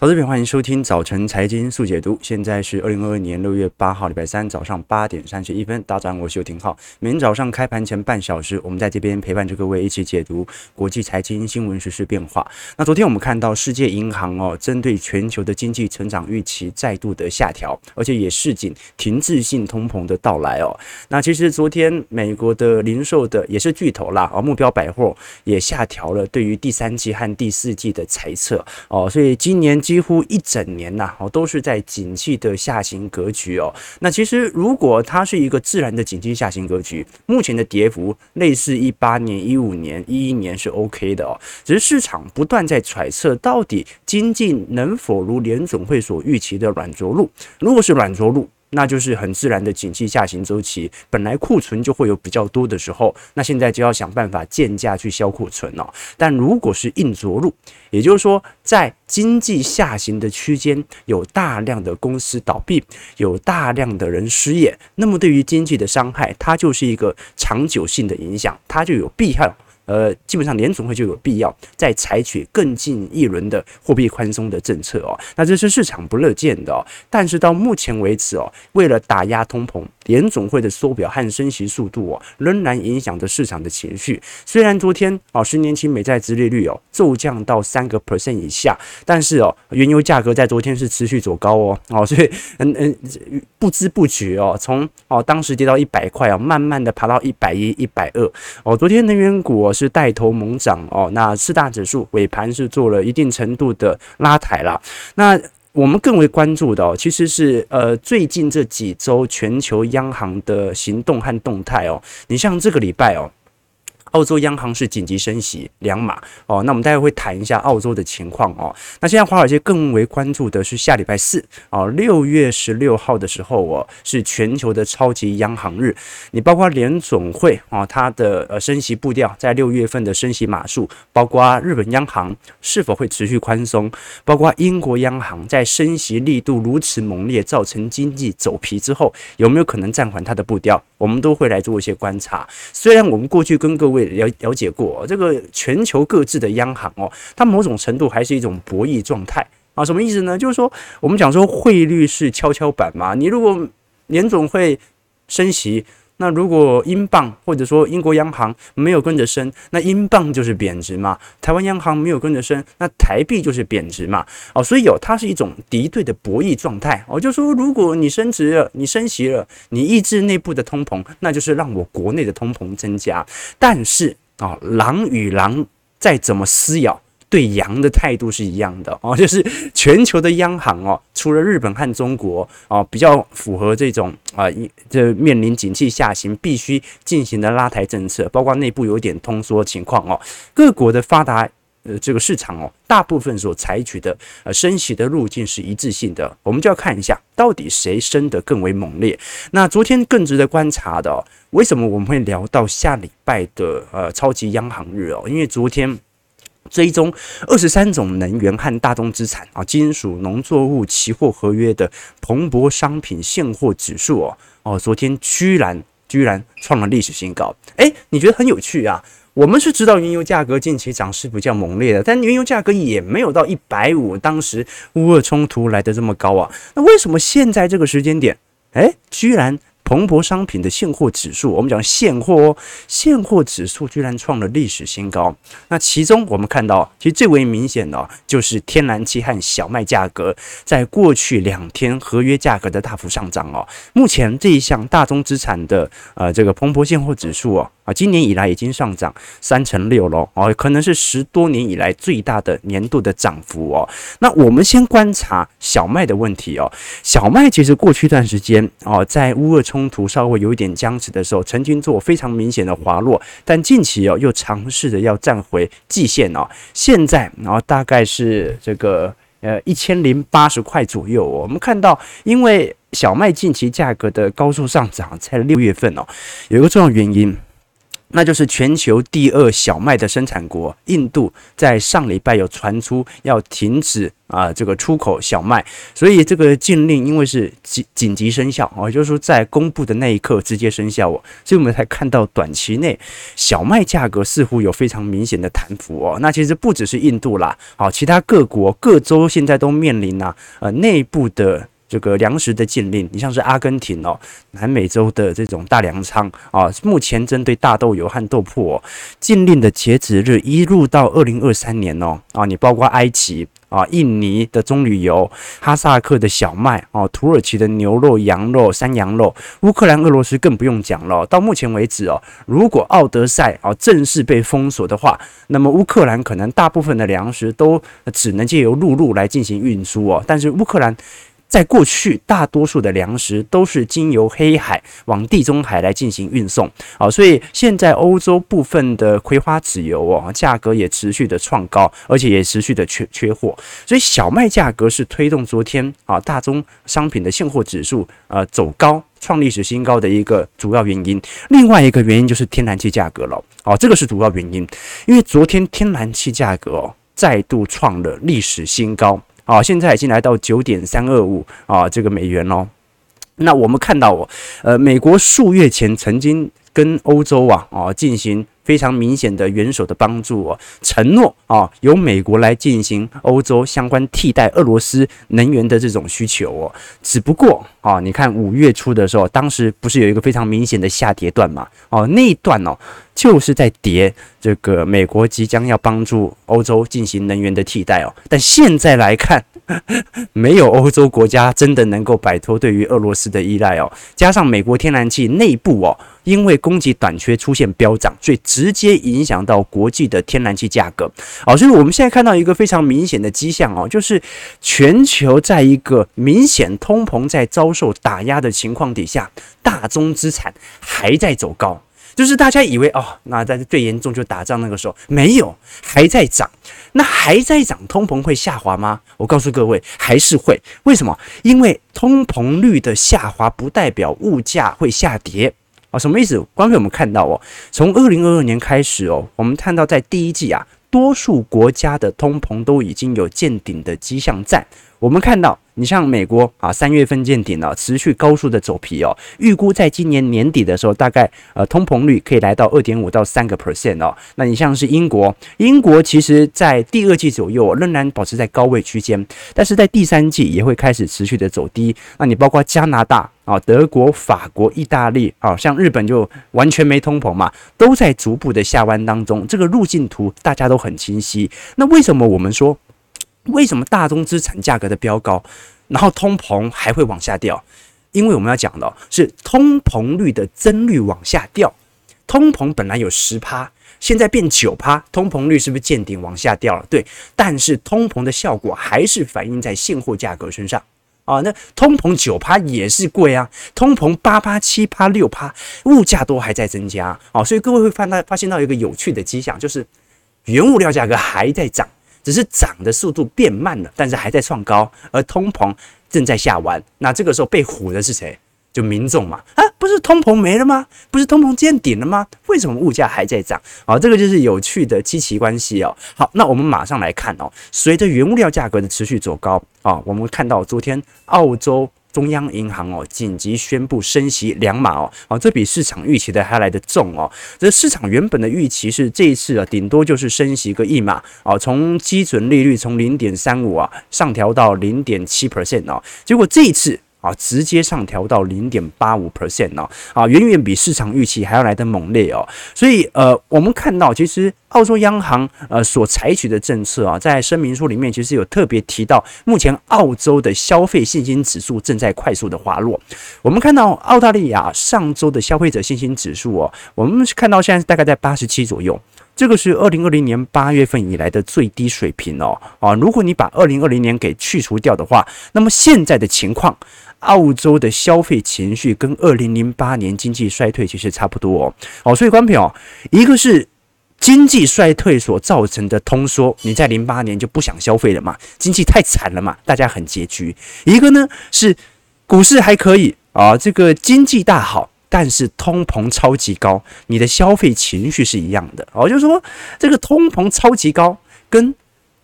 投资朋友，欢迎收听早晨财经速解读。现在是二零二二年六月八号，礼拜三早上八点三十一分。大家好，我是邱廷浩。每天早上开盘前半小时，我们在这边陪伴着各位一起解读国际财经新闻、时事变化。那昨天我们看到世界银行哦，针对全球的经济成长预期再度的下调，而且也示警停滞性通膨的到来哦。那其实昨天美国的零售的也是巨头啦，哦，目标百货也下调了对于第三季和第四季的财测哦，所以今年。几乎一整年呐，哦，都是在景气的下行格局哦。那其实如果它是一个自然的景气下行格局，目前的跌幅类似一八年、一五年、一一年是 OK 的哦。只是市场不断在揣测，到底经济能否如联总会所预期的软着陆？如果是软着陆，那就是很自然的景气下行周期，本来库存就会有比较多的时候，那现在就要想办法贱价去销库存哦。但如果是硬着陆，也就是说在经济下行的区间有大量的公司倒闭，有大量的人失业，那么对于经济的伤害，它就是一个长久性的影响，它就有必要。呃，基本上联总会就有必要再采取更进一轮的货币宽松的政策哦。那这是市场不乐见的哦。但是到目前为止哦，为了打压通膨，联总会的缩表和升息速度哦，仍然影响着市场的情绪。虽然昨天哦，十年期美债殖利率哦骤降到三个 percent 以下，但是哦，原油价格在昨天是持续走高哦哦，所以嗯嗯，不知不觉哦，从哦当时跌到一百块哦，慢慢的爬到一百一、一百二哦。昨天能源股。是带头猛涨哦，那四大指数尾盘是做了一定程度的拉抬啦。那我们更为关注的哦，其实是呃最近这几周全球央行的行动和动态哦。你像这个礼拜哦。澳洲央行是紧急升息两码哦，那我们待会会谈一下澳洲的情况哦。那现在华尔街更为关注的是下礼拜四哦，六月十六号的时候哦，是全球的超级央行日。你包括联总会啊，它的呃升息步调在六月份的升息码数，包括日本央行是否会持续宽松，包括英国央行在升息力度如此猛烈，造成经济走皮之后，有没有可能暂缓它的步调？我们都会来做一些观察。虽然我们过去跟各位了了解过，这个全球各自的央行哦，它某种程度还是一种博弈状态啊。什么意思呢？就是说，我们讲说汇率是跷跷板嘛，你如果年总会升息。那如果英镑或者说英国央行没有跟着升，那英镑就是贬值嘛。台湾央行没有跟着升，那台币就是贬值嘛。哦，所以有它是一种敌对的博弈状态。哦，就说如果你升值了，你升息了，你抑制内部的通膨，那就是让我国内的通膨增加。但是啊，狼与狼再怎么撕咬。对羊的态度是一样的哦，就是全球的央行哦，除了日本和中国哦，比较符合这种啊，这面临景气下行必须进行的拉抬政策，包括内部有点通缩情况哦，各国的发达呃这个市场哦，大部分所采取的呃升息的路径是一致性的，我们就要看一下到底谁升得更为猛烈。那昨天更值得观察的哦，为什么我们会聊到下礼拜的呃超级央行日哦？因为昨天。追踪二十三种能源和大宗资产啊，金属、农作物期货合约的蓬勃商品现货指数哦哦，昨天居然居然创了历史新高。诶，你觉得很有趣啊？我们是知道原油价格近期涨势比较猛烈的，但原油价格也没有到一百五，当时乌俄冲突来得这么高啊。那为什么现在这个时间点，诶，居然？彭博商品的现货指数，我们讲现货哦，现货指数居然创了历史新高。那其中我们看到，其实最为明显的，就是天然气和小麦价格在过去两天合约价格的大幅上涨哦。目前这一项大宗资产的呃这个彭博现货指数哦。啊，今年以来已经上涨三成六了哦，可能是十多年以来最大的年度的涨幅哦。那我们先观察小麦的问题哦。小麦其实过去一段时间哦，在乌俄冲突稍微有一点僵持的时候，曾经做非常明显的滑落，但近期哦又尝试着要站回季线哦。现在然后大概是这个呃一千零八十块左右。我们看到，因为小麦近期价格的高速上涨，在六月份哦，有一个重要原因。那就是全球第二小麦的生产国印度，在上礼拜有传出要停止啊这个出口小麦，所以这个禁令因为是紧紧急生效啊，就是说在公布的那一刻直接生效哦，所以我们才看到短期内小麦价格似乎有非常明显的弹幅哦。那其实不只是印度啦，好，其他各国各州现在都面临呐呃内部的。这个粮食的禁令，你像是阿根廷哦，南美洲的这种大粮仓啊，目前针对大豆油和豆粕哦，禁令的截止日一路到二零二三年哦啊，你包括埃及啊、印尼的棕榈油、哈萨克的小麦哦、土耳其的牛肉、羊肉、山羊肉，乌克兰、俄罗斯更不用讲了。到目前为止哦，如果奥德赛啊正式被封锁的话，那么乌克兰可能大部分的粮食都只能借由陆路来进行运输哦，但是乌克兰。在过去，大多数的粮食都是经由黑海往地中海来进行运送，啊，所以现在欧洲部分的葵花籽油哦，价格也持续的创高，而且也持续的缺缺货，所以小麦价格是推动昨天啊大宗商品的现货指数呃走高创历史新高的一个主要原因。另外一个原因就是天然气价格了，哦，这个是主要原因，因为昨天天然气价格哦再度创了历史新高。啊，现在已经来到九点三二五啊，这个美元喽。那我们看到哦，呃，美国数月前曾经跟欧洲啊啊进行。非常明显的元首的帮助哦，承诺啊，由美国来进行欧洲相关替代俄罗斯能源的这种需求哦。只不过啊，你看五月初的时候，当时不是有一个非常明显的下跌段嘛？哦，那一段哦，就是在跌这个美国即将要帮助欧洲进行能源的替代哦。但现在来看，没有欧洲国家真的能够摆脱对于俄罗斯的依赖哦。加上美国天然气内部哦。因为供给短缺出现飙涨，所以直接影响到国际的天然气价格。好，所以我们现在看到一个非常明显的迹象哦，就是全球在一个明显通膨在遭受打压的情况底下，大宗资产还在走高。就是大家以为哦，那在最严重就打仗那个时候没有，还在涨。那还在涨，通膨会下滑吗？我告诉各位，还是会。为什么？因为通膨率的下滑不代表物价会下跌。啊，什么意思？刚才我们看到哦，从二零二二年开始哦，我们看到在第一季啊，多数国家的通膨都已经有见顶的迹象在。我们看到。你像美国啊，三月份见顶了，持续高速的走皮哦。预估在今年年底的时候，大概呃通膨率可以来到二点五到三个 percent 哦。那你像是英国，英国其实在第二季左右仍然保持在高位区间，但是在第三季也会开始持续的走低。那你包括加拿大啊、德国、法国、意大利啊，像日本就完全没通膨嘛，都在逐步的下弯当中。这个路径图大家都很清晰。那为什么我们说？为什么大宗资产价格的飙高，然后通膨还会往下掉？因为我们要讲的是通膨率的增率往下掉。通膨本来有十趴，现在变九趴，通膨率是不是见顶往下掉了？对，但是通膨的效果还是反映在现货价格身上啊。那通膨九趴也是贵啊，通膨八趴、七趴、六趴，物价都还在增加啊。所以各位会发到发现到一个有趣的迹象，就是原物料价格还在涨。只是涨的速度变慢了，但是还在创高，而通膨正在下弯。那这个时候被唬的是谁？就民众嘛。啊，不是通膨没了吗？不是通膨见顶了吗？为什么物价还在涨？好，这个就是有趣的机器关系哦。好，那我们马上来看哦。随着原物料价格的持续走高啊，我们看到昨天澳洲。中央银行哦，紧急宣布升息两码哦，啊，这比市场预期的还来得重哦。这市场原本的预期是这一次啊，顶多就是升息个一码啊，从基准利率从零点三五啊上调到零点七 percent 哦，结果这一次。啊，直接上调到零点八五 percent 哦，啊，远远比市场预期还要来得猛烈哦。所以，呃，我们看到，其实澳洲央行呃所采取的政策啊，在声明书里面其实有特别提到，目前澳洲的消费信心指数正在快速的滑落。我们看到澳大利亚上周的消费者信心指数哦，我们看到现在大概在八十七左右。这个是二零二零年八月份以来的最低水平哦，啊，如果你把二零二零年给去除掉的话，那么现在的情况，澳洲的消费情绪跟二零零八年经济衰退其实差不多哦，哦，所以关平哦，一个是经济衰退所造成的通缩，你在零八年就不想消费了嘛，经济太惨了嘛，大家很拮据；一个呢是股市还可以啊，这个经济大好。但是通膨超级高，你的消费情绪是一样的哦，就是说这个通膨超级高跟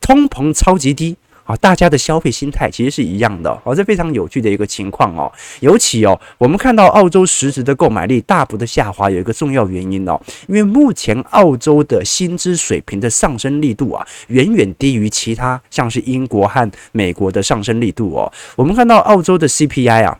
通膨超级低。啊，大家的消费心态其实是一样的哦，这非常有趣的一个情况哦。尤其哦，我们看到澳洲实质的购买力大幅的下滑，有一个重要原因哦，因为目前澳洲的薪资水平的上升力度啊，远远低于其他像是英国和美国的上升力度哦。我们看到澳洲的 CPI 啊，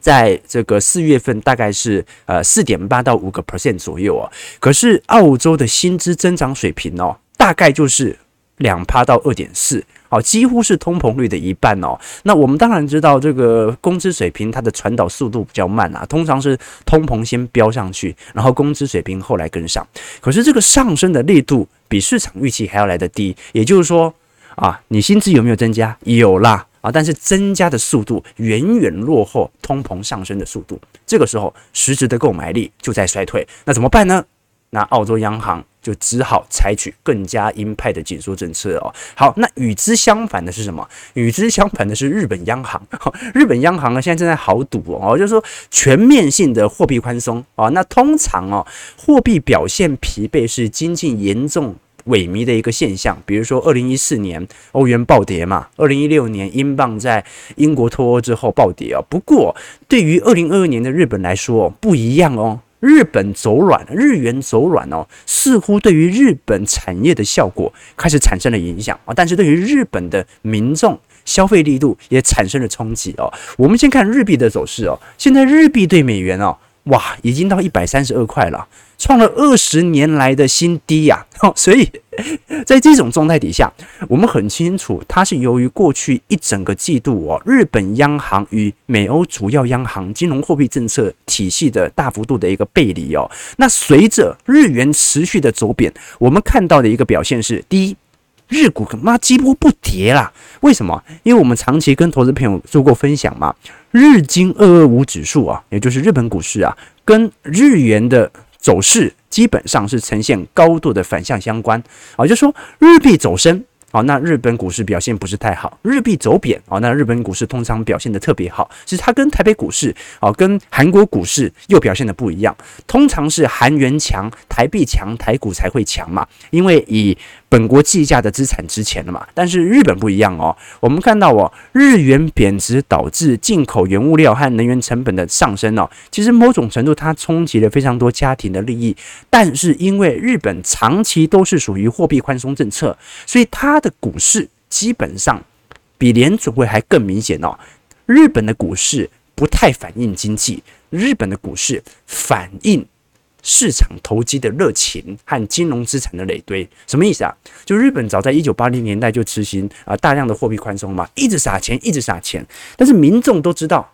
在这个四月份大概是呃四点八到五个 percent 左右哦，可是澳洲的薪资增长水平哦，大概就是两趴到二点四。好，几乎是通膨率的一半哦。那我们当然知道，这个工资水平它的传导速度比较慢啊，通常是通膨先飙上去，然后工资水平后来跟上。可是这个上升的力度比市场预期还要来得低，也就是说啊，你薪资有没有增加？有啦啊，但是增加的速度远远落后通膨上升的速度。这个时候，实质的购买力就在衰退，那怎么办呢？那澳洲央行就只好采取更加鹰派的紧缩政策哦。好，那与之相反的是什么？与之相反的是日本央行。日本央行呢，现在正在豪赌哦，就是说全面性的货币宽松啊。那通常哦，货币表现疲惫是经济严重萎靡的一个现象。比如说，二零一四年欧元暴跌嘛，二零一六年英镑在英国脱欧之后暴跌哦。不过，对于二零二二年的日本来说，不一样哦。日本走软，日元走软哦，似乎对于日本产业的效果开始产生了影响啊，但是对于日本的民众消费力度也产生了冲击哦。我们先看日币的走势哦，现在日币对美元哦，哇，已经到一百三十二块了。创了二十年来的新低呀！所以在这种状态底下，我们很清楚，它是由于过去一整个季度哦，日本央行与美欧主要央行金融货币政策体系的大幅度的一个背离哦。那随着日元持续的走贬，我们看到的一个表现是：第一，日股妈几乎不跌啦。为什么？因为我们长期跟投资朋友做过分享嘛，日经二二五指数啊，也就是日本股市啊，跟日元的走势基本上是呈现高度的反向相关啊，就是说日币走升。啊，那日本股市表现不是太好，日币走贬啊，那日本股市通常表现的特别好。其实它跟台北股市啊，跟韩国股市又表现的不一样。通常是韩元强，台币强，台股才会强嘛，因为以本国计价的资产值钱了嘛。但是日本不一样哦，我们看到哦，日元贬值导致进口原物料和能源成本的上升哦，其实某种程度它冲击了非常多家庭的利益。但是因为日本长期都是属于货币宽松政策，所以它。的股市基本上比联准会还更明显哦。日本的股市不太反映经济，日本的股市反映市场投机的热情和金融资产的累堆。什么意思啊？就日本早在一九八零年代就实行啊大量的货币宽松嘛，一直撒钱，一直撒钱。但是民众都知道，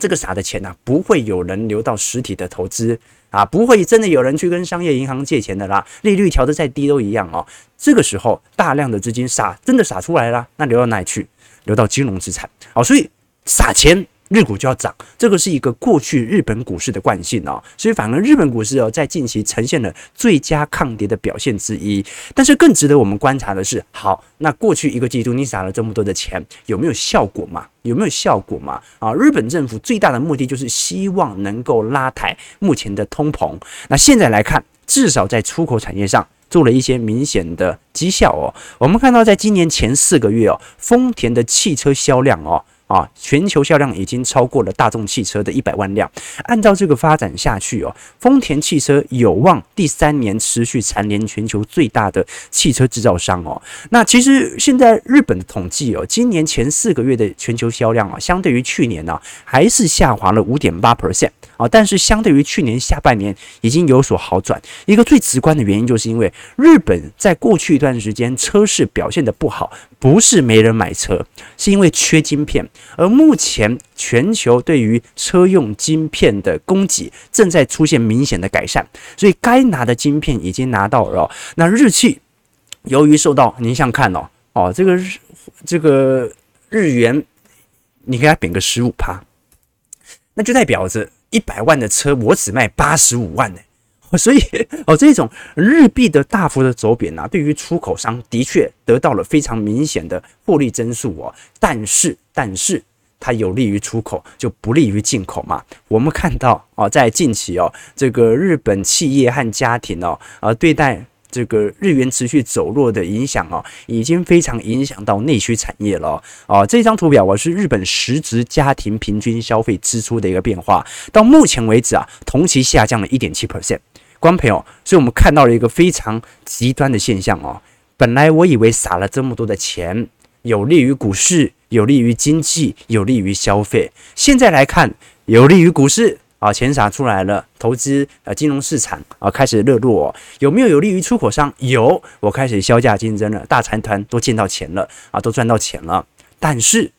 这个撒的钱呢、啊，不会有人流到实体的投资。啊，不会真的有人去跟商业银行借钱的啦，利率调得再低都一样哦。这个时候，大量的资金撒，真的撒出来了，那流到哪里去？流到金融资产。哦，所以撒钱。日股就要涨，这个是一个过去日本股市的惯性哦，所以反而日本股市哦，在近期呈现了最佳抗跌的表现之一。但是更值得我们观察的是，好，那过去一个季度你撒了这么多的钱，有没有效果嘛？有没有效果嘛？啊，日本政府最大的目的就是希望能够拉抬目前的通膨。那现在来看，至少在出口产业上做了一些明显的绩效哦。我们看到，在今年前四个月哦，丰田的汽车销量哦。啊，全球销量已经超过了大众汽车的一百万辆。按照这个发展下去哦，丰田汽车有望第三年持续蝉联全球最大的汽车制造商哦。那其实现在日本的统计哦，今年前四个月的全球销量啊，相对于去年呢，还是下滑了五点八 percent 啊。但是相对于去年下半年已经有所好转。一个最直观的原因，就是因为日本在过去一段时间车市表现的不好，不是没人买车，是因为缺晶片。而目前全球对于车用晶片的供给正在出现明显的改善，所以该拿的晶片已经拿到了。那日企由于受到您想看哦哦，这个日这个日元，你给它贬个十五趴，那就代表着一百万的车我只卖八十五万呢。所以哦，这种日币的大幅的走贬啊，对于出口商的确得到了非常明显的获利增速哦。但是，但是它有利于出口，就不利于进口嘛。我们看到哦，在近期哦，这个日本企业和家庭哦，呃，对待这个日元持续走弱的影响哦，已经非常影响到内需产业了哦。这张图表我是日本实质家庭平均消费支出的一个变化，到目前为止啊，同期下降了一点七 percent。观朋友，所以我们看到了一个非常极端的现象哦。本来我以为撒了这么多的钱，有利于股市。有利于经济，有利于消费。现在来看，有利于股市啊，钱撒出来了，投资呃金融市场啊开始热络。有没有有利于出口商？有，我开始削价竞争了，大财团都见到钱了啊，都赚到钱了。但是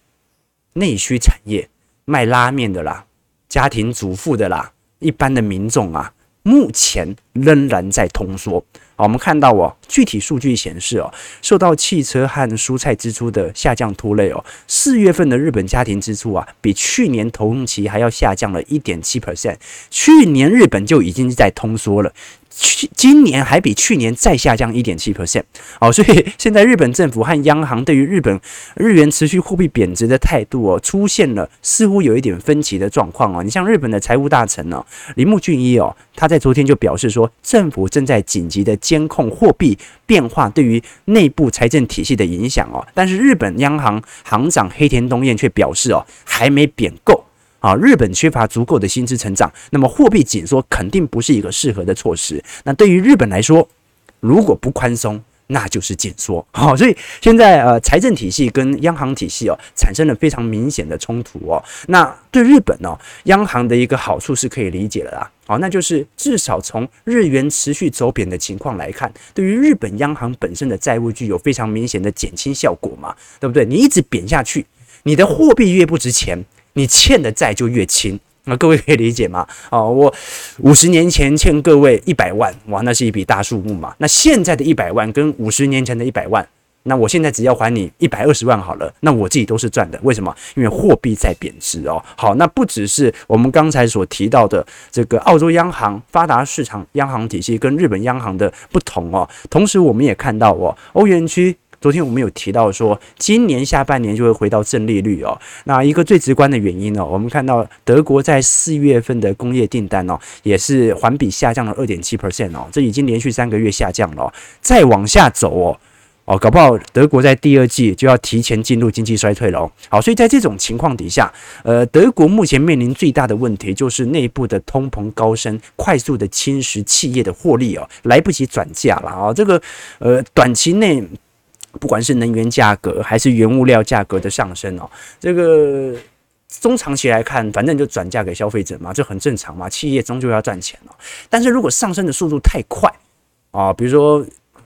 内需产业卖拉面的啦，家庭主妇的啦，一般的民众啊，目前仍然在通缩。好，我们看到哦，具体数据显示哦，受到汽车和蔬菜支出的下降拖累哦，四月份的日本家庭支出啊，比去年同期还要下降了一点七 percent。去年日本就已经在通缩了。去今年还比去年再下降一点七 percent 哦，所以 现在日本政府和央行对于日本日元持续货币贬值的态度哦，出现了似乎有一点分歧的状况哦。你像日本的财务大臣呢，铃木俊一哦，他在昨天就表示说，政府正在紧急的监控货币变化对于内部财政体系的影响哦。但是日本央行行长黑田东彦却表示哦，还没贬够。啊，日本缺乏足够的薪资成长，那么货币紧缩肯定不是一个适合的措施。那对于日本来说，如果不宽松，那就是紧缩。好，所以现在呃，财政体系跟央行体系哦，产生了非常明显的冲突哦。那对日本哦，央行的一个好处是可以理解的啦。好，那就是至少从日元持续走贬的情况来看，对于日本央行本身的债务具有非常明显的减轻效果嘛，对不对？你一直贬下去，你的货币越不值钱。你欠的债就越轻，那各位可以理解吗？哦，我五十年前欠各位一百万，哇，那是一笔大数目嘛。那现在的一百万跟五十年前的一百万，那我现在只要还你一百二十万好了，那我自己都是赚的。为什么？因为货币在贬值哦。好，那不只是我们刚才所提到的这个澳洲央行发达市场央行体系跟日本央行的不同哦，同时我们也看到哦，欧元区。昨天我们有提到说，今年下半年就会回到正利率哦。那一个最直观的原因呢，我们看到德国在四月份的工业订单哦，也是环比下降了二点七 percent 哦，这已经连续三个月下降了。再往下走哦，哦，搞不好德国在第二季就要提前进入经济衰退了哦。好，所以在这种情况底下，呃，德国目前面临最大的问题就是内部的通膨高升，快速的侵蚀企业的获利哦，来不及转嫁了啊。这个呃，短期内。不管是能源价格还是原物料价格的上升哦，这个中长期来看，反正就转嫁给消费者嘛，这很正常嘛。企业终究要赚钱哦。但是如果上升的速度太快啊，比如说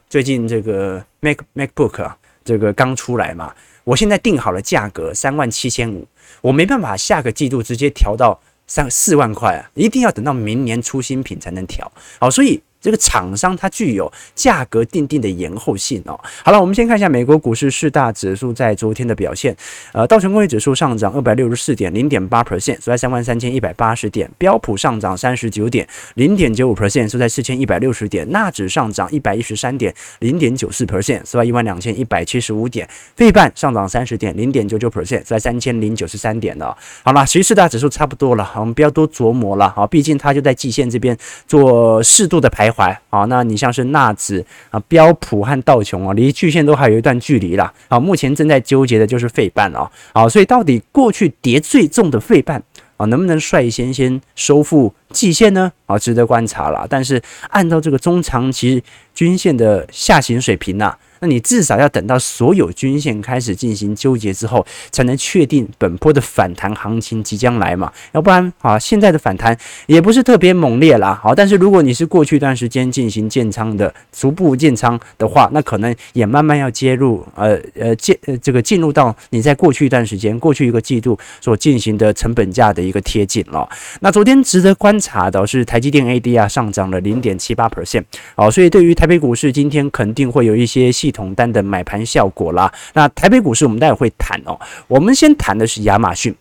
最近这个 Mac MacBook 啊，这个刚出来嘛，我现在定好了价格三万七千五，我没办法下个季度直接调到三四万块啊，一定要等到明年出新品才能调。好，所以。这个厂商它具有价格定定的延后性哦。好了，我们先看一下美国股市四大指数在昨天的表现。呃，道琼工业指数上涨二百六十四点零点八 percent，收在三万三千一百八十点；标普上涨三十九点零点九五 percent，收在四千一百六十点；纳指上涨一百一十三点零点九四 percent，收在一万两千一百七十五点；费半上涨三十点零点九九 percent，收在三千零九十三点的。好了，其实四大指数差不多了，我们不要多琢磨了啊，毕竟它就在季线这边做适度的排怀啊，那你像是纳指啊、标普和道琼啊，离巨线都还有一段距离啦。啊，目前正在纠结的就是费半哦。好，所以到底过去跌最重的费半啊，能不能率先先收复季线呢？啊，值得观察了。但是按照这个中长期均线的下行水平呢。那你至少要等到所有均线开始进行纠结之后，才能确定本波的反弹行情即将来嘛？要不然啊，现在的反弹也不是特别猛烈啦。好，但是如果你是过去一段时间进行建仓的，逐步建仓的话，那可能也慢慢要接入，呃呃进呃这个进入到你在过去一段时间、过去一个季度所进行的成本价的一个贴近了。那昨天值得观察的是台积电 ADR 上涨了零点七八 percent，好，所以对于台北股市今天肯定会有一些细。统单的买盘效果啦，那台北股市我们待会会谈哦。我们先谈的是亚马逊，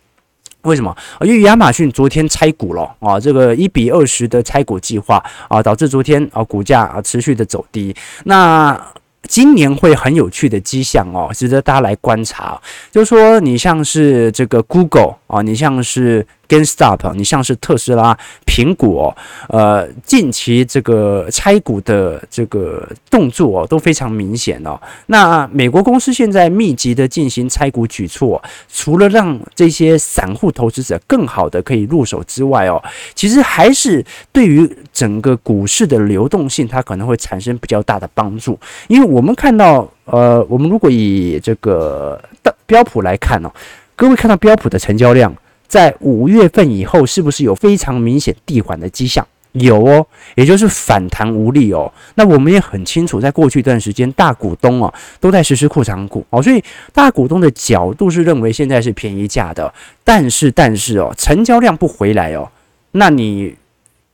为什么？因为亚马逊昨天拆股了啊，这个一比二十的拆股计划啊，导致昨天啊股价啊持续的走低。那今年会很有趣的迹象哦，值得大家来观察。就是说，你像是这个 Google 啊，你像是 GameStop，你像是特斯拉、苹果，呃，近期这个拆股的这个动作都非常明显哦。那美国公司现在密集的进行拆股举措，除了让这些散户投资者更好的可以入手之外哦，其实还是对于整个股市的流动性，它可能会产生比较大的帮助，因为。我们看到，呃，我们如果以这个的标普来看哦，各位看到标普的成交量在五月份以后是不是有非常明显递缓的迹象？有哦，也就是反弹无力哦。那我们也很清楚，在过去一段时间，大股东哦都在实施库藏股哦，所以大股东的角度是认为现在是便宜价的。但是，但是哦，成交量不回来哦，那你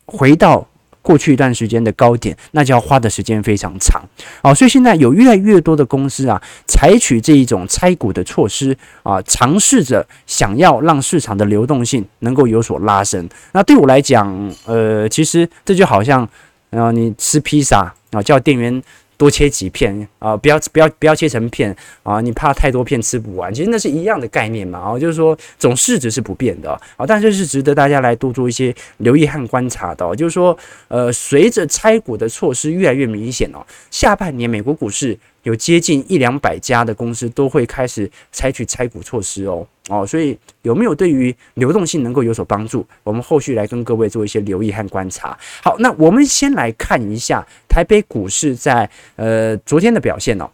回到。过去一段时间的高点，那就要花的时间非常长啊，所以现在有越来越多的公司啊，采取这一种拆股的措施啊，尝试着想要让市场的流动性能够有所拉升。那对我来讲，呃，其实这就好像，呃，你吃披萨啊，叫店员。多切几片啊，不要不要不要切成片啊！你怕太多片吃不完，其实那是一样的概念嘛啊，就是说总市值是不变的啊，但是是值得大家来多做一些留意和观察的。就是说，呃，随着拆股的措施越来越明显哦，下半年美国股市。有接近一两百家的公司都会开始采取拆股措施哦哦，所以有没有对于流动性能够有所帮助？我们后续来跟各位做一些留意和观察。好，那我们先来看一下台北股市在呃昨天的表现哦。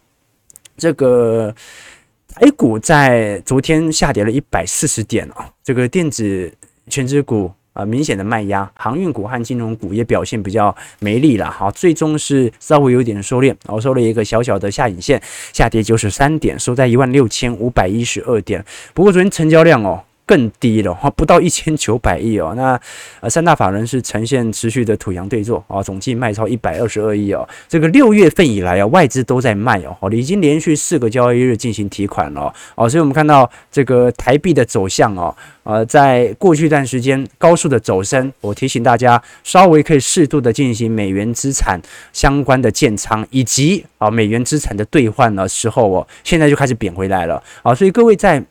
这个 A 股在昨天下跌了一百四十点哦，这个电子全指股。啊，明显的卖压，航运股和金融股也表现比较没力了，好，最终是稍微有点收敛，然后收了一个小小的下影线，下跌九十三点，收在一万六千五百一十二点。不过昨天成交量哦。更低了哈，不到一千九百亿哦。那呃，三大法人是呈现持续的土洋对坐啊，总计卖超一百二十二亿哦。这个六月份以来啊，外资都在卖哦，已经连续四个交易日进行提款了哦。所以我们看到这个台币的走向哦，呃，在过去一段时间高速的走升，我提醒大家稍微可以适度的进行美元资产相关的建仓，以及啊美元资产的兑换的时候哦，现在就开始贬回来了啊。所以各位在。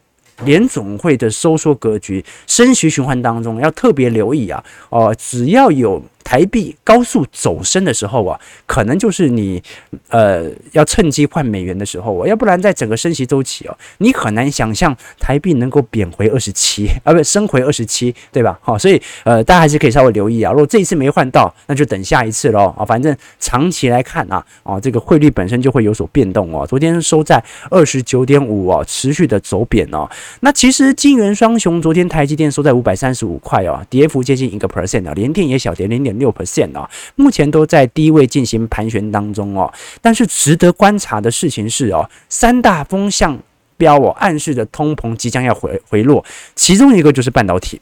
联总会的收缩格局、升息循环当中，要特别留意啊！哦，只要有。台币高速走升的时候啊，可能就是你呃要趁机换美元的时候啊，要不然在整个升息周期哦，你很难想象台币能够贬回二十七啊，不升回二十七，对吧？好，所以呃大家还是可以稍微留意啊。如果这一次没换到，那就等下一次喽啊。反正长期来看啊，啊这个汇率本身就会有所变动哦。昨天收在二十九点五哦，持续的走贬哦。那其实金元双雄昨天台积电收在五百三十五块哦，跌幅接近一个 percent 啊，联电也小跌零点。六 percent 啊，目前都在低位进行盘旋当中哦。但是值得观察的事情是哦，三大风向标哦，暗示着通膨即将要回回落，其中一个就是半导体。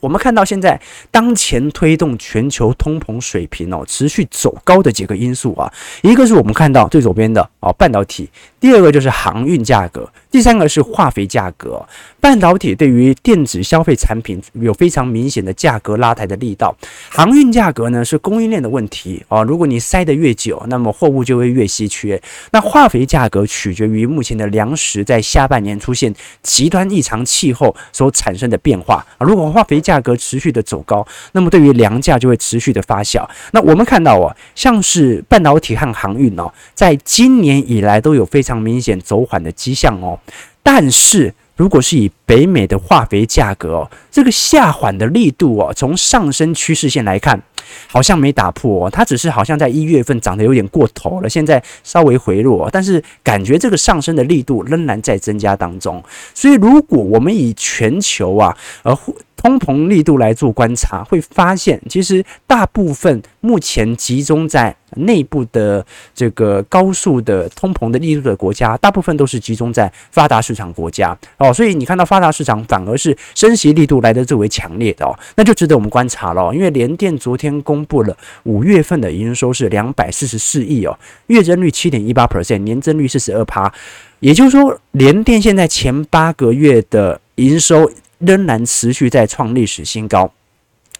我们看到现在当前推动全球通膨水平哦持续走高的几个因素啊，一个是我们看到最左边的哦半导体，第二个就是航运价格，第三个是化肥价格。半导体对于电子消费产品有非常明显的价格拉抬的力道，航运价格呢是供应链的问题啊，如果你塞得越久，那么货物就会越稀缺。那化肥价格取决于目前的粮食在下半年出现极端异常气候所产生的变化啊，如果化肥价格持续的走高，那么对于粮价就会持续的发酵。那我们看到哦，像是半导体和航运哦，在今年以来都有非常常明显走缓的迹象哦。但是如果是以北美的化肥价格哦，这个下缓的力度哦，从上升趋势线来看，好像没打破，它只是好像在一月份涨得有点过头了，现在稍微回落，但是感觉这个上升的力度仍然在增加当中。所以如果我们以全球啊，呃。通膨力度来做观察，会发现其实大部分目前集中在内部的这个高速的通膨的力度的国家，大部分都是集中在发达市场国家哦。所以你看到发达市场反而是升息力度来得最为强烈的哦，那就值得我们观察了。因为联电昨天公布了五月份的营收是两百四十四亿哦，月增率七点一八 percent，年增率四十二趴，也就是说联电现在前八个月的营收。仍然持续在创历史新高，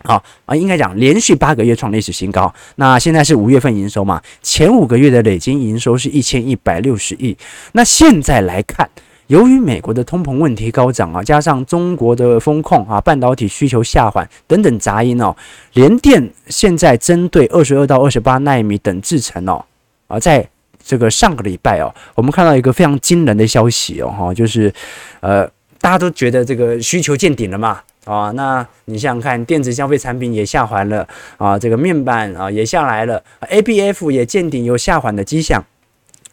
好啊，应该讲连续八个月创历史新高。那现在是五月份营收嘛，前五个月的累计营收是一千一百六十亿。那现在来看，由于美国的通膨问题高涨啊，加上中国的风控啊，半导体需求下滑等等杂音哦，联电现在针对二十二到二十八纳米等制程哦，啊，在这个上个礼拜哦，我们看到一个非常惊人的消息哦，哈，就是呃，大家都觉得这个需求见顶了嘛。啊，那你想想看，电子消费产品也下滑了啊，这个面板啊也下来了，ABF 也见顶有下滑的迹象，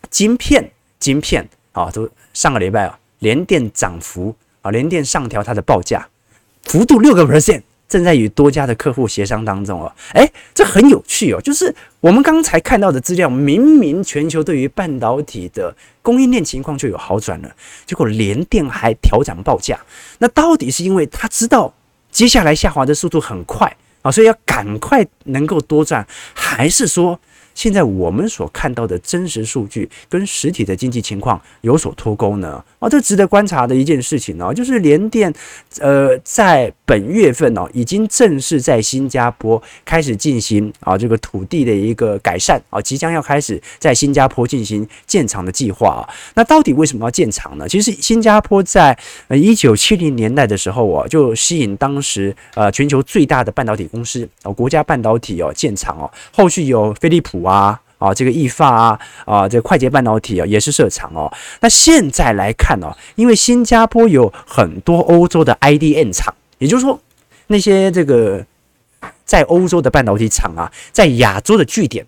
晶片晶片啊都上个礼拜啊联电涨幅啊联电上调它的报价幅度六个 percent。正在与多家的客户协商当中哦，哎，这很有趣哦，就是我们刚才看到的资料，明明全球对于半导体的供应链情况就有好转了，结果联电还调涨报价，那到底是因为他知道接下来下滑的速度很快啊，所以要赶快能够多赚，还是说？现在我们所看到的真实数据跟实体的经济情况有所脱钩呢？啊，这值得观察的一件事情呢，就是联电，呃，在本月份哦，已经正式在新加坡开始进行啊这个土地的一个改善啊，即将要开始在新加坡进行建厂的计划啊。那到底为什么要建厂呢？其实新加坡在呃一九七零年代的时候啊，就吸引当时呃全球最大的半导体公司哦，国家半导体哦建厂哦，后续有飞利浦。啊啊，这个意法啊啊，这个快捷半导体啊也是设厂哦。那现在来看哦，因为新加坡有很多欧洲的 IDM 厂，也就是说那些这个在欧洲的半导体厂啊，在亚洲的据点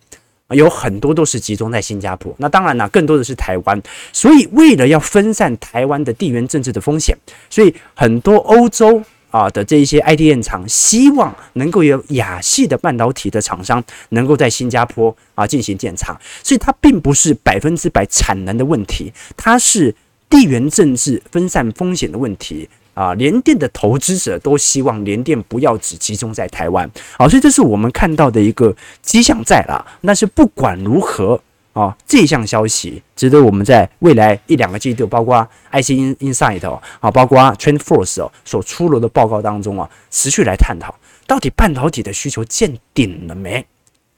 有很多都是集中在新加坡。那当然了，更多的是台湾。所以为了要分散台湾的地缘政治的风险，所以很多欧洲。啊的这一些 IDM 厂，希望能够有亚系的半导体的厂商能够在新加坡啊进行建厂，所以它并不是百分之百产能的问题，它是地缘政治分散风险的问题啊。联电的投资者都希望联电不要只集中在台湾，好，所以这是我们看到的一个迹象在了。但是不管如何。啊，这项消息值得我们在未来一两个季度，包括 IC Insight 哦，啊，包括 TrendForce 哦所出炉的报告当中啊，持续来探讨到底半导体的需求见顶了没？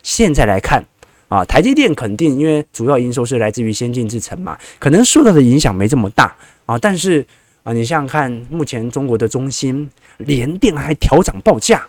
现在来看啊，台积电肯定因为主要营收是来自于先进制程嘛，可能受到的影响没这么大啊。但是啊，你想想看，目前中国的中芯、联电还调涨报价。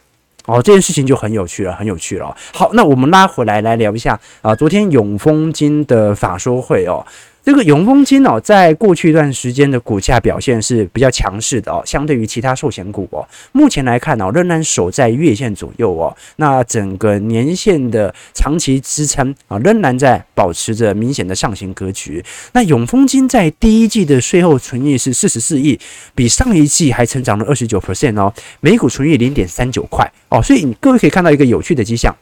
哦，这件事情就很有趣了，很有趣了。好，那我们拉回来来聊一下啊，昨天永丰金的法说会哦。这个永丰金哦，在过去一段时间的股价表现是比较强势的哦，相对于其他寿险股哦，目前来看哦，仍然守在月线左右哦。那整个年线的长期支撑啊，仍然在保持着明显的上行格局。那永丰金在第一季的税后存益是四十四亿，比上一季还成长了二十九 percent 哦，每股存益零点三九块哦。所以你各位可以看到一个有趣的迹象。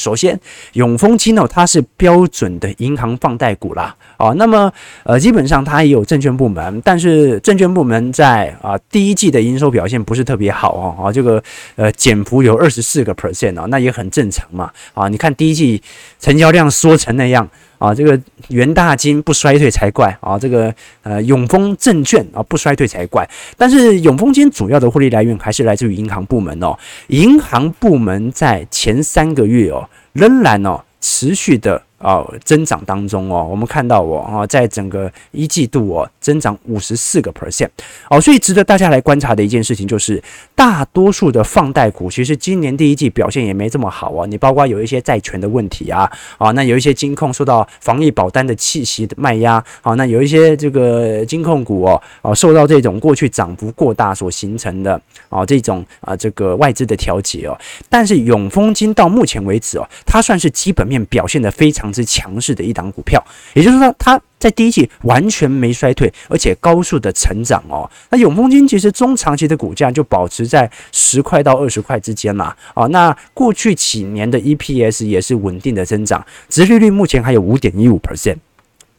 首先，永丰金哦，它是标准的银行放贷股啦，啊，那么呃，基本上它也有证券部门，但是证券部门在啊第一季的营收表现不是特别好哦，啊，这个呃减幅有二十四个 percent 啊，那也很正常嘛，啊，你看第一季成交量缩成那样啊，这个元大金不衰退才怪啊，这个呃永丰证券啊不衰退才怪，但是永丰金主要的获利来源还是来自于银行部门哦，银行部门在前三个月哦。仍然哦，持续的。啊，增长当中哦，我们看到哦，啊，在整个一季度哦，增长五十四个 percent 哦，所以值得大家来观察的一件事情就是，大多数的放贷股其实今年第一季表现也没这么好哦。你包括有一些债权的问题啊，啊，那有一些金控受到防疫保单的气息的卖压，啊，那有一些这个金控股哦，啊，受到这种过去涨幅过大所形成的啊这种啊这个外资的调节哦，但是永丰金到目前为止哦，它算是基本面表现得非常。之强势的一档股票，也就是说，它在第一季完全没衰退，而且高速的成长哦。那永丰金其实中长期的股价就保持在十块到二十块之间啦。啊。那过去几年的 EPS 也是稳定的增长，殖利率目前还有五点一五 percent，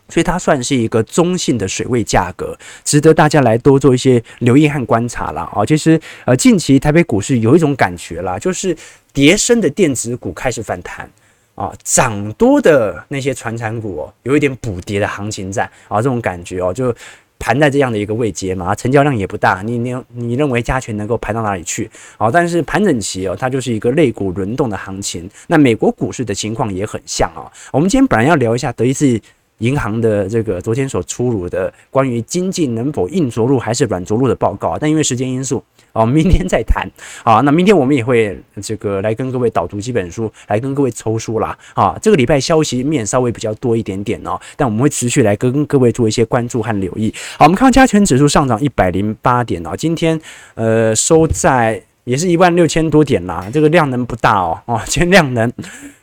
所以它算是一个中性的水位价格，值得大家来多做一些留意和观察啦。啊。其实呃，近期台北股市有一种感觉啦，就是跌深的电子股开始反弹。啊，涨多的那些传产股哦，有一点补跌的行情在啊，这种感觉哦，就盘在这样的一个位阶嘛，成交量也不大，你你你认为加权能够盘到哪里去？啊，但是盘整期哦，它就是一个类股轮动的行情。那美国股市的情况也很像啊。我们今天本来要聊一下德意志银行的这个昨天所出炉的关于经济能否硬着陆还是软着陆的报告，但因为时间因素。哦，明天再谈。好，那明天我们也会这个来跟各位导读几本书，来跟各位抽书啦。啊，这个礼拜消息面稍微比较多一点点哦，但我们会持续来跟各位做一些关注和留意。好，我们看加权指数上涨一百零八点哦，今天呃收在也是一万六千多点啦，这个量能不大哦，哦，今天量能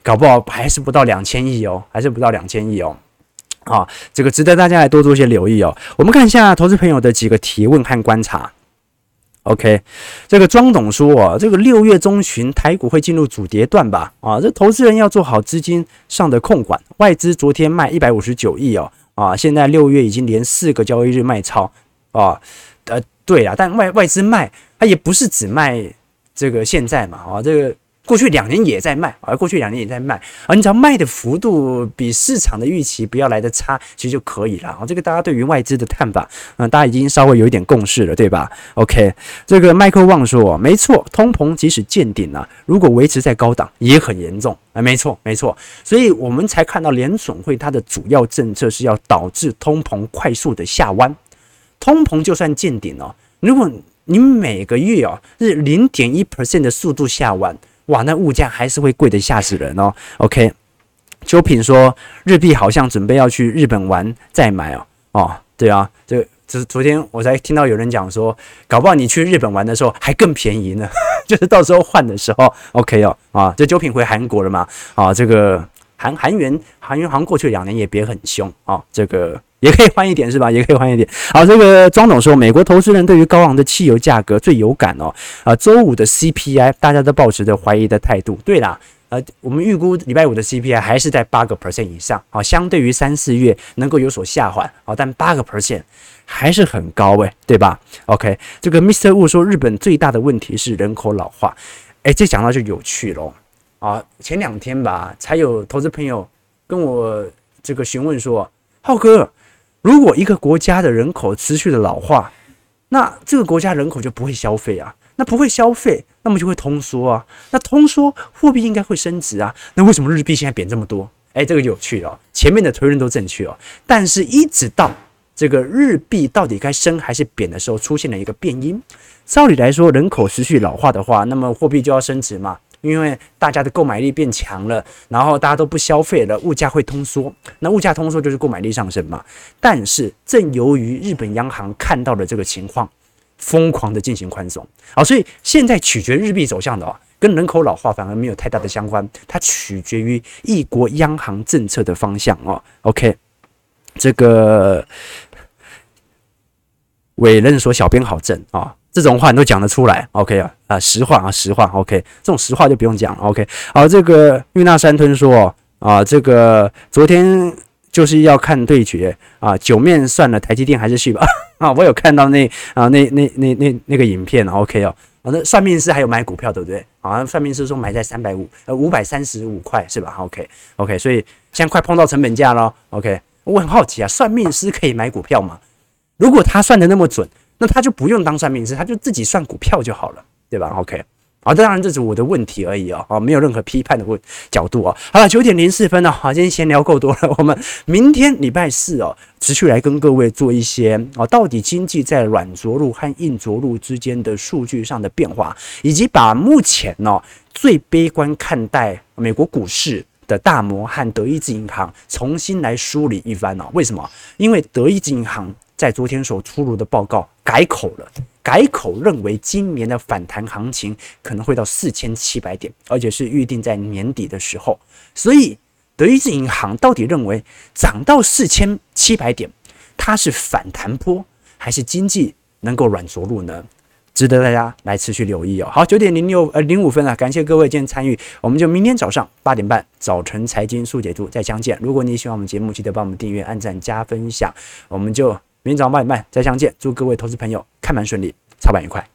搞不好还是不到两千亿哦，还是不到两千亿哦。啊，这个值得大家来多做一些留意哦。我们看一下投资朋友的几个提问和观察。OK，这个庄董说啊，这个六月中旬台股会进入主跌段吧？啊，这投资人要做好资金上的控管。外资昨天卖一百五十九亿哦，啊，现在六月已经连四个交易日卖超啊，呃，对啊，但外外资卖它也不是只卖这个现在嘛，啊，这个。过去两年也在卖，而过去两年也在卖，而你只要卖的幅度比市场的预期不要来得差，其实就可以了啊。这个大家对于外资的看法，嗯，大家已经稍微有一点共识了，对吧？OK，这个麦克旺说，没错，通膨即使见顶了，如果维持在高档也很严重啊，没错，没错，所以我们才看到联总会它的主要政策是要导致通膨快速的下弯，通膨就算见顶了，如果你每个月啊是零点一 percent 的速度下弯。哇，那物价还是会贵得吓死人哦。OK，九品说日币好像准备要去日本玩再买哦。哦，对啊，这这昨天我才听到有人讲说，搞不好你去日本玩的时候还更便宜呢，就是到时候换的时候 OK 哦。啊，这九品回韩国了嘛？啊，这个韩韩元韩元好像过去两年也别很凶啊，这个。也可以换一点是吧？也可以换一点。好，这个庄总说，美国投资人对于高昂的汽油价格最有感哦。啊，周五的 CPI 大家都抱持着怀疑的态度。对啦，呃，我们预估礼拜五的 CPI 还是在八个 percent 以上。啊，相对于三四月能够有所下缓。好，但八个 percent 还是很高诶，对吧？OK，这个 Mr. Wu 说，日本最大的问题是人口老化。诶，这讲到就有趣喽。啊，前两天吧，才有投资朋友跟我这个询问说，浩哥。如果一个国家的人口持续的老化，那这个国家人口就不会消费啊，那不会消费，那么就会通缩啊，那通缩货币应该会升值啊，那为什么日币现在贬这么多？哎，这个有趣哦，前面的推论都正确哦，但是一直到这个日币到底该升还是贬的时候，出现了一个变音。照理来说，人口持续老化的话，那么货币就要升值嘛。因为大家的购买力变强了，然后大家都不消费了，物价会通缩。那物价通缩就是购买力上升嘛。但是正由于日本央行看到了这个情况，疯狂的进行宽松。啊，所以现在取决日币走向的哦，跟人口老化反而没有太大的相关，它取决于一国央行政策的方向哦。OK，这个委任说小编好正啊。这种话你都讲得出来，OK 啊啊，实话啊，实话，OK，这种实话就不用讲，OK。好，这个玉娜山吞说啊，这个昨天就是要看对决啊，九面算了，台积电还是去吧 啊。我有看到那啊那那那那那个影片，OK 哦，那算命师还有买股票对不对？啊，算命师说买在三百五呃五百三十五块是吧？OK OK，所以现在快碰到成本价了，OK。我很好奇啊，算命师可以买股票吗？如果他算得那么准？那他就不用当算命师，他就自己算股票就好了，对吧？OK，好，当然这是我的问题而已哦，啊，没有任何批判的问角度哦。好了，九点零四分了，好，今天闲聊够多了，我们明天礼拜四哦，持续来跟各位做一些哦，到底经济在软着陆和硬着陆之间的数据上的变化，以及把目前呢最悲观看待美国股市的大摩和德意志银行重新来梳理一番哦。为什么？因为德意志银行。在昨天所出炉的报告改口了，改口认为今年的反弹行情可能会到四千七百点，而且是预定在年底的时候。所以德意志银行到底认为涨到四千七百点，它是反弹波还是经济能够软着陆呢？值得大家来持续留意哦。好，九点零六呃零五分了，感谢各位今天参与，我们就明天早上八点半早晨财经速解读再相见。如果你喜欢我们节目，记得帮我们订阅、按赞、加分享，我们就。明早八点半再相见，祝各位投资朋友开盘顺利，操盘愉快。